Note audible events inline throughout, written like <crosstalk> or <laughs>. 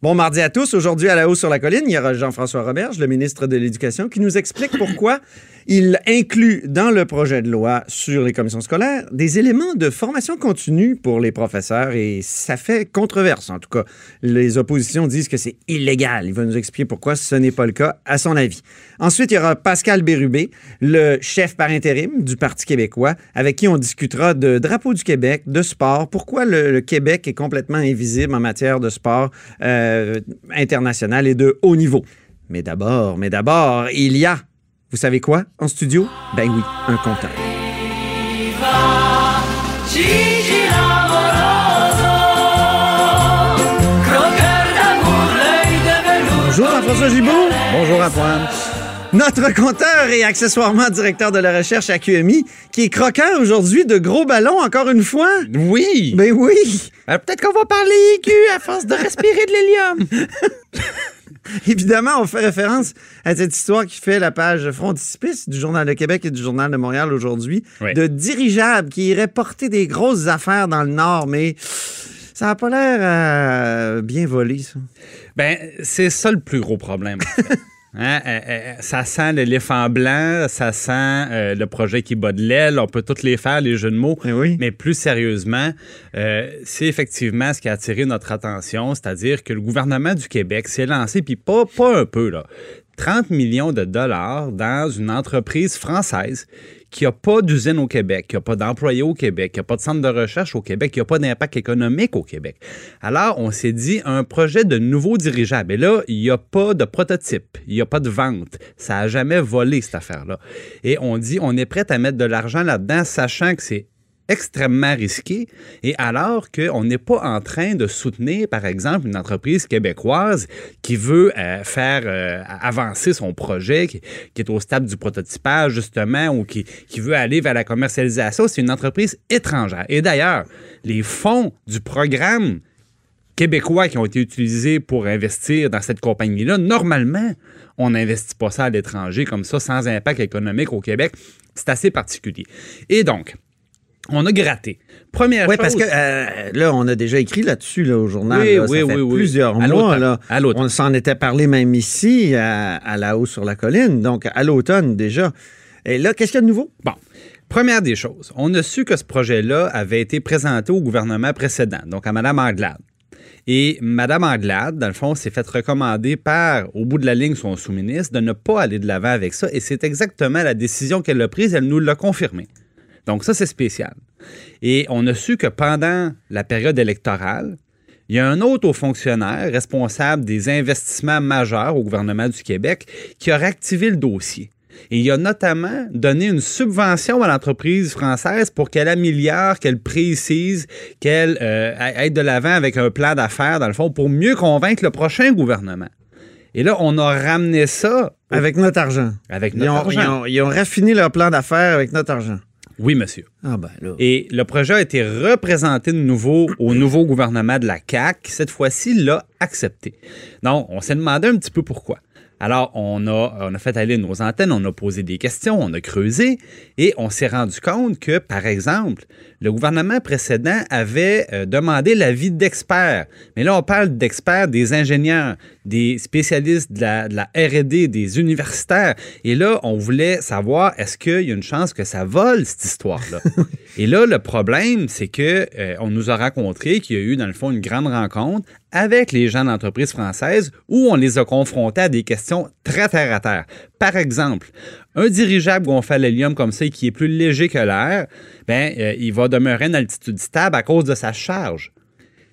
Bon mardi à tous. Aujourd'hui, à la hausse sur la colline, il y aura Jean-François Roberge, le ministre de l'Éducation, qui nous explique pourquoi il inclut dans le projet de loi sur les commissions scolaires des éléments de formation continue pour les professeurs et ça fait controverse. En tout cas, les oppositions disent que c'est illégal. Il va nous expliquer pourquoi ce n'est pas le cas, à son avis. Ensuite, il y aura Pascal Bérubé, le chef par intérim du Parti québécois, avec qui on discutera de drapeau du Québec, de sport, pourquoi le, Québec est complètement invisible en matière de sport euh, international et de haut niveau? Mais d'abord, mais d'abord, il y a, vous savez quoi, en studio? Ben oui, un compteur. Bonjour Jean-François Gibault. Bonjour Antoine. Notre compteur et accessoirement directeur de la recherche à QMI, qui est croquant aujourd'hui de gros ballons, encore une fois. Oui. Ben oui. Euh, Peut-être qu'on va parler aigu à force de respirer de l'hélium. <laughs> <laughs> Évidemment, on fait référence à cette histoire qui fait la page frontispice du Journal de Québec et du Journal de Montréal aujourd'hui, Oui. de dirigeables qui iraient porter des grosses affaires dans le Nord, mais ça n'a pas l'air euh, bien volé, ça. Ben, c'est ça le plus gros problème. en fait. <laughs> Hein, euh, euh, ça sent l'éléphant blanc, ça sent euh, le projet qui bat de l'aile. On peut tous les faire, les jeux de mots. Eh oui. Mais plus sérieusement, euh, c'est effectivement ce qui a attiré notre attention, c'est-à-dire que le gouvernement du Québec s'est lancé, puis pas, pas un peu, là, 30 millions de dollars dans une entreprise française qui n'a pas d'usine au Québec, qui n'a pas d'employés au Québec, qui n'a pas de centre de recherche au Québec, qui n'a pas d'impact économique au Québec. Alors, on s'est dit un projet de nouveau dirigeable. Et là, il n'y a pas de prototype, il n'y a pas de vente. Ça n'a jamais volé, cette affaire-là. Et on dit, on est prêt à mettre de l'argent là-dedans, sachant que c'est extrêmement risqué et alors qu'on n'est pas en train de soutenir, par exemple, une entreprise québécoise qui veut euh, faire euh, avancer son projet, qui, est au stade du prototypage, justement, ou qui, qui veut aller vers la commercialisation, c'est une entreprise étrangère. Et d'ailleurs, les fonds du programme québécois qui ont été utilisés pour investir dans cette compagnie-là, normalement, on n'investit pas ça à l'étranger comme ça, sans impact économique au Québec. C'est assez particulier. Et donc, on a gratté. Première Oui, chose. parce que euh, là, on a déjà écrit là-dessus là, au journal. Oui, là, ça oui, fait oui, oui. plusieurs À mois. Là. À l'automne. On s'en était parlé même ici, à, à la hausse sur la colline, donc à l'automne déjà. Et là, qu'est-ce qu'il y a de nouveau? Bon. Première des choses, on a su que ce projet-là avait été présenté au gouvernement précédent, donc à Mme Anglade. Et Mme Anglade, dans le fond, s'est fait recommander par, au bout de la ligne, son sous-ministre, de ne pas aller de l'avant avec ça. Et c'est exactement la décision qu'elle a prise. Elle nous l'a confirmé. Donc ça, c'est spécial. Et on a su que pendant la période électorale, il y a un autre haut fonctionnaire responsable des investissements majeurs au gouvernement du Québec qui a réactivé le dossier. Et il a notamment donné une subvention à l'entreprise française pour qu'elle améliore, qu'elle précise, qu'elle euh, aille de l'avant avec un plan d'affaires, dans le fond, pour mieux convaincre le prochain gouvernement. Et là, on a ramené ça Avec notre argent. avec Ils notre ont, argent. ils ont- ils ont raffiné leur plan d'affaires avec notre argent. Oui, monsieur. Ah ben là. Et le projet a été représenté de nouveau au nouveau gouvernement de la CAQ, qui cette fois-ci l'a accepté. Donc, on s'est demandé un petit peu pourquoi. Alors, on a, on a fait aller nos antennes, on a posé des questions, on a creusé et on s'est rendu compte que, par exemple, le gouvernement précédent avait euh, demandé l'avis d'experts. Mais là, on parle d'experts, des ingénieurs, des spécialistes de la, de la R&D, des universitaires. Et là, on voulait savoir, est-ce qu'il y a une chance que ça vole, cette histoire-là? <laughs> et là, le problème, c'est que euh, on nous a raconté qu'il y a eu, dans le fond, une grande rencontre avec les gens d'entreprise française où on les a confrontés à des questions très terre à terre. Par exemple, un dirigeable gonflé à l'hélium comme ça et qui est plus léger que l'air, ben, euh, il va demeurer une altitude stable à cause de sa charge.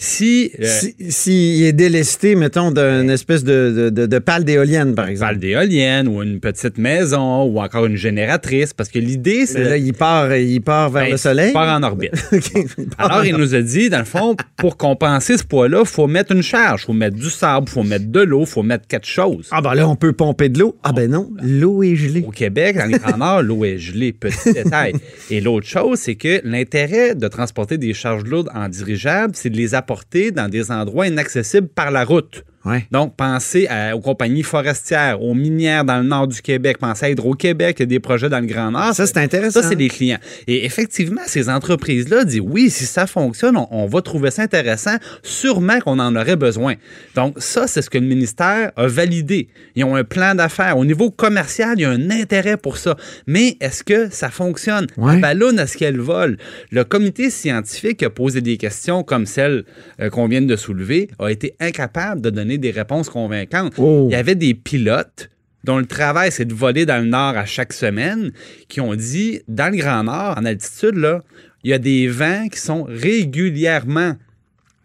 Si, euh, est délesté, mettons, d'une espèce de, de, de, pale d'éolienne, par exemple. Pale d'éolienne ou une petite maison ou encore une génératrice, parce que l'idée, c'est... là, il part, il part vers Ben, le soleil. Il part en orbite. <laughs> Part Alors, en il nous a dit, dans le fond, pour compenser ce poids-là, il faut mettre une charge. Il faut mettre du sable, il faut mettre de l'eau, il faut mettre quelque chose. Ah ben là, on peut pomper de l'eau. Ah ben non, l'eau est gelée. Au Québec, dans les Grands Nord, l'eau est gelée, petit détail. Et l'autre chose, c'est que l'intérêt de transporter des charges lourdes en dirigeable, c'est de les apporter dans des endroits inaccessibles par la route. Ouais. Donc, pensez à- aux compagnies forestières, aux minières dans le nord du Québec, pensez à Hydro-Québec, il y a des projets dans le Grand Nord. Ça, c'est intéressant. Ça, c'est des clients. Et effectivement, ces entreprises-là disent oui, si ça fonctionne, on, on va trouver ça intéressant. Sûrement qu'on en aurait besoin. Donc, ça, c'est ce que le ministère a validé. Ils ont un plan d'affaires. Au niveau commercial, il y a un intérêt pour ça. Mais est-ce que ça fonctionne? Ouais. La ballonne, est-ce qu'elle vole? Le comité scientifique a posé des questions comme celles euh, qu'on vient de soulever, a été incapable de donner des réponses convaincantes. Oh. Il y avait des pilotes dont le travail, c'est de voler dans le Nord à chaque semaine, qui ont dit, dans le Grand Nord, en altitude, là, il y a des vents qui sont régulièrement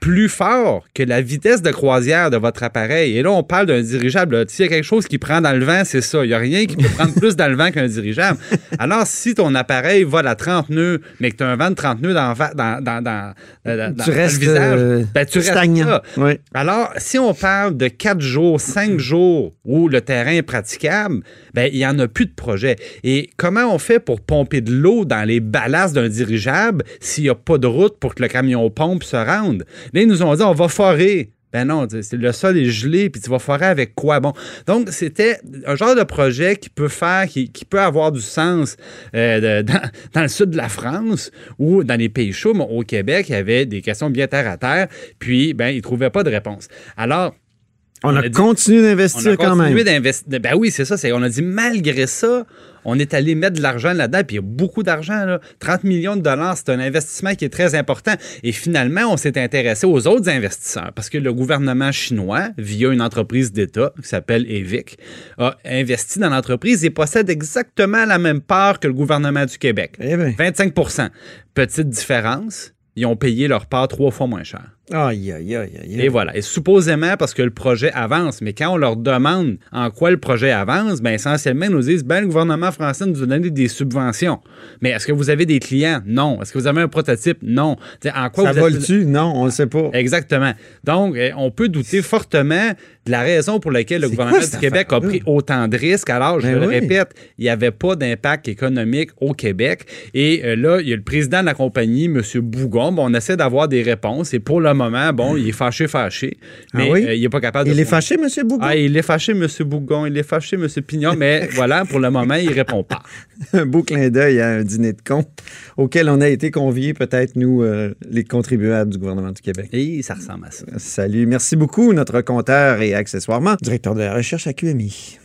plus forts que la vitesse de croisière de votre appareil. Et là, on parle d'un dirigeable. là. S'il y a quelque chose qui prend dans le vent, c'est ça. Il n'y a rien qui peut prendre plus dans le vent qu'un dirigeable. <laughs> Alors, si ton appareil vole à 30 nœuds, mais que tu as un vent de 30 nœuds dans, va- dans, dans, dans, dans- dans Tu restes, le visage, euh, ben, tu restes stagnant. là. Ouais. Alors, si on parle de quatre jours, cinq jours où le terrain est praticable, ben, il n'y en a plus de projet. Et comment on fait pour pomper de l'eau dans les ballasts d'un dirigeable s'il n'y a pas de route pour que le camion pompe se rende? Là, ils nous ont dit, on va forer. Ben non, le sol est gelé, puis tu vas forer avec quoi? Bon, donc c'était un genre de projet qui peut faire, qui, peut avoir du sens euh, <laughs> dans le sud de la France ou dans les pays chauds, mais au Québec, il y avait des questions bien terre à terre, puis ben, ils ne trouvaient pas de réponse. Alors, On, On a, a dit- continué on d'investir a quand même. continué d'investir. Ben oui, c'est ça. On a dit, malgré ça, on est allé mettre de l'argent là-dedans, puis il y a beaucoup d'argent. là. 30 millions de dollars, c'est un investissement qui est très important. Et finalement, on s'est intéressé aux autres investisseurs, parce que le gouvernement chinois, via une entreprise d'État qui s'appelle EVIC, a investi dans l'entreprise et possède exactement la même part que le gouvernement du Québec. Eh bien. 25% Petite différence, ils ont payé leur part trois fois moins cher. Aïe, aïe, aïe, aïe. Et voilà. Et supposément parce que le projet avance. Mais quand on leur demande en quoi le projet avance, ben essentiellement, ils nous disent ben, le gouvernement français nous a donné des subventions. Mais est-ce que vous avez des clients? Non. Est-ce que vous avez un prototype? Non. T'sais, en quoi Ça vous êtes- vole-tu? Non, on ne sait pas. Exactement. Donc, euh, on peut douter fortement de la raison pour laquelle le gouvernement quoi du Québec a pris autant de risques. Alors, je Ben le oui. répète, il n'y avait pas d'impact économique au Québec. Et euh, là, il y a le président de la compagnie, M. Bougon. Bon, on essaie d'avoir des réponses. Et pour le moment, bon, il est fâché, fâché. Ah Mais oui? euh, il n'est pas capable de. Il est fâché, M. Bougon? Ah, il est fâché, M. Bougon. Il est fâché, M. Pignon. Mais <laughs> voilà, pour le moment, il répond pas. Un beau clin d'œil à un dîner de con auquel on a été conviés, peut-être, nous, euh, les contribuables du gouvernement du Québec. Et ça ressemble à ça. Salut. Merci beaucoup, notre compteur et accessoirement directeur de la recherche à QMI.